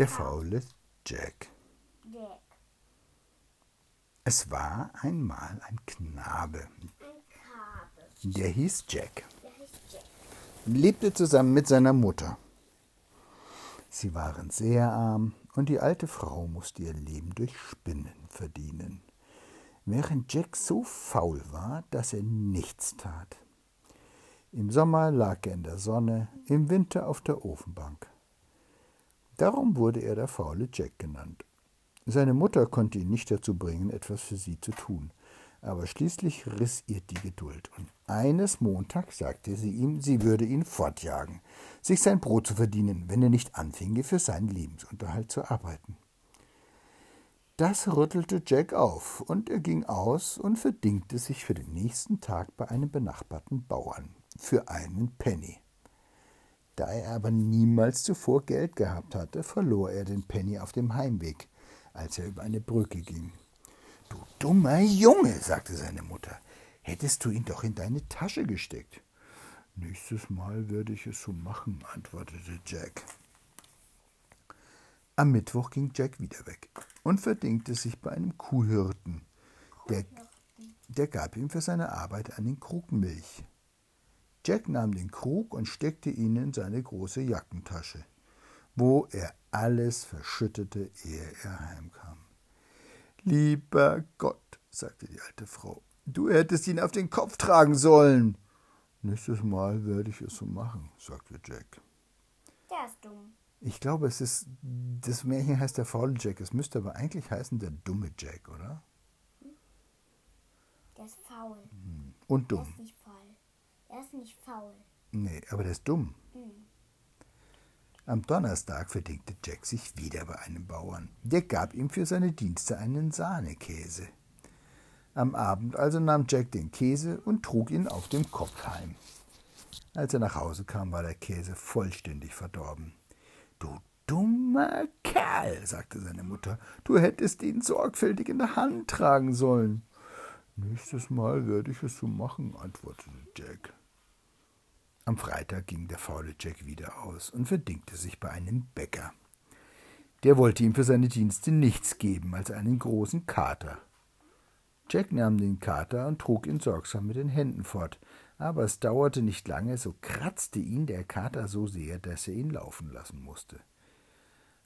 Der faule Jack. Jack. Es war einmal ein Knabe, Ein der hieß Jack, Der heißt Jack. lebte zusammen mit seiner Mutter. Sie waren sehr arm und die alte Frau musste ihr Leben durch Spinnen verdienen, während Jack so faul war, dass er nichts tat. Im Sommer lag er in der Sonne, im Winter auf der Ofenbank. Darum wurde er der faule Jack genannt. Seine Mutter konnte ihn nicht dazu bringen, etwas für sie zu tun, aber schließlich riss ihr die Geduld, und eines Montags sagte sie ihm, sie würde ihn fortjagen, sich sein Brot zu verdienen, wenn er nicht anfinge, für seinen Lebensunterhalt zu arbeiten. Das rüttelte Jack auf, und er ging aus und verdingte sich für den nächsten Tag bei einem benachbarten Bauern für einen Penny. Da er aber niemals zuvor Geld gehabt hatte, verlor er den Penny auf dem Heimweg, als er über eine Brücke ging. Du dummer Junge, sagte seine Mutter, hättest du ihn doch in deine Tasche gesteckt. Nächstes Mal werde ich es so machen, antwortete Jack. Am Mittwoch ging Jack wieder weg und verdingte sich bei einem Kuhhirten. Der, der gab ihm für seine Arbeit einen Krug Milch. Jack nahm den Krug und steckte ihn in seine große Jackentasche, wo er alles verschüttete, ehe er heimkam. Lieber Gott, sagte die alte Frau, du hättest ihn auf den Kopf tragen sollen. Nächstes Mal werde ich es so machen, sagte Jack. Der ist dumm. Ich glaube, es ist. Das Märchen heißt der faule Jack. Es müsste aber eigentlich heißen der dumme Jack, oder? Der ist faul. Und Der dumm. Er ist nicht faul. Nee, aber der ist dumm. Am Donnerstag verdingte Jack sich wieder bei einem Bauern. Der gab ihm für seine Dienste einen Sahnekäse. Am Abend also nahm Jack den Käse und trug ihn auf dem Kopf heim. Als er nach Hause kam, war der Käse vollständig verdorben. Du dummer Kerl, sagte seine Mutter, du hättest ihn sorgfältig in der Hand tragen sollen. Nächstes Mal werde ich es so machen, antwortete Jack. Am Freitag ging der faule Jack wieder aus und verdingte sich bei einem Bäcker. Der wollte ihm für seine Dienste nichts geben als einen großen Kater. Jack nahm den Kater und trug ihn sorgsam mit den Händen fort, aber es dauerte nicht lange, so kratzte ihn der Kater so sehr, dass er ihn laufen lassen musste.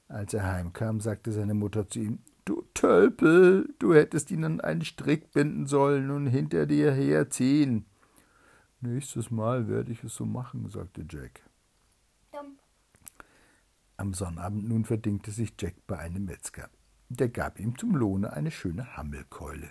Als er heimkam, sagte seine Mutter zu ihm Du Tölpel, du hättest ihn an einen Strick binden sollen und hinter dir herziehen. Nächstes Mal werde ich es so machen, sagte Jack. Dumm. Am Sonnabend nun verdingte sich Jack bei einem Metzger. Der gab ihm zum Lohne eine schöne Hammelkeule.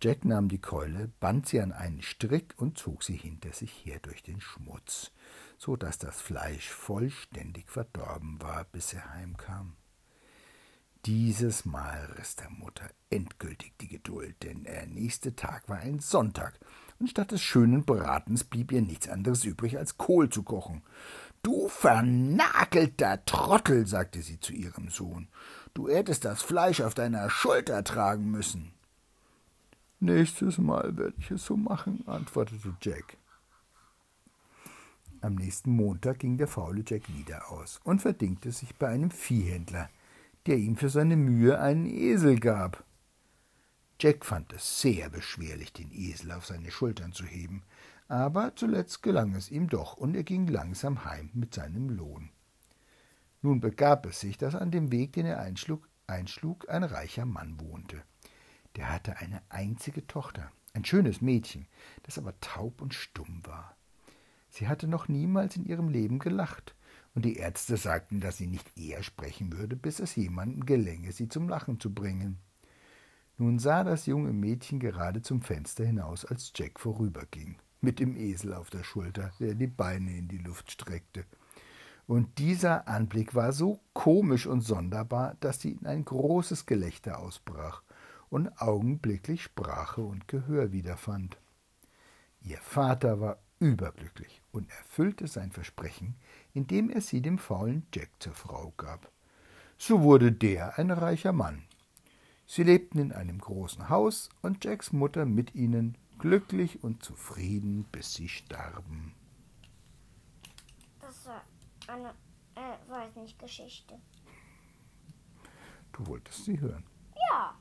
Jack nahm die Keule, band sie an einen Strick und zog sie hinter sich her durch den Schmutz, so dass das Fleisch vollständig verdorben war, bis er heimkam. Dieses Mal riss der Mutter endgültig die Geduld, denn der nächste Tag war ein Sonntag, statt des schönen Bratens blieb ihr nichts anderes übrig, als Kohl zu kochen. Du vernagelter Trottel, sagte sie zu ihrem Sohn, du hättest das Fleisch auf deiner Schulter tragen müssen. Nächstes Mal werde ich es so machen, antwortete Jack. Am nächsten Montag ging der faule Jack wieder aus und verdingte sich bei einem Viehhändler, der ihm für seine Mühe einen Esel gab. Jack fand es sehr beschwerlich, den Esel auf seine Schultern zu heben, aber zuletzt gelang es ihm doch, und er ging langsam heim mit seinem Lohn. Nun begab es sich, dass an dem Weg, den er einschlug, einschlug ein reicher Mann wohnte. Der hatte eine einzige Tochter, ein schönes Mädchen, das aber taub und stumm war. Sie hatte noch niemals in ihrem Leben gelacht, und die Ärzte sagten, dass sie nicht eher sprechen würde, bis es jemandem gelänge, sie zum Lachen zu bringen. Nun sah das junge Mädchen gerade zum Fenster hinaus, als Jack vorüberging, mit dem Esel auf der Schulter, der die Beine in die Luft streckte. Und dieser Anblick war so komisch und sonderbar, dass sie in ein großes Gelächter ausbrach und augenblicklich Sprache und Gehör wiederfand. Ihr Vater war überglücklich und erfüllte sein Versprechen, indem er sie dem faulen Jack zur Frau gab. So wurde der ein reicher Mann. Sie lebten in einem großen Haus und Jacks Mutter mit ihnen, glücklich und zufrieden, bis sie starben. Das war eine, äh, weiß nicht Geschichte. Du wolltest sie hören. Ja.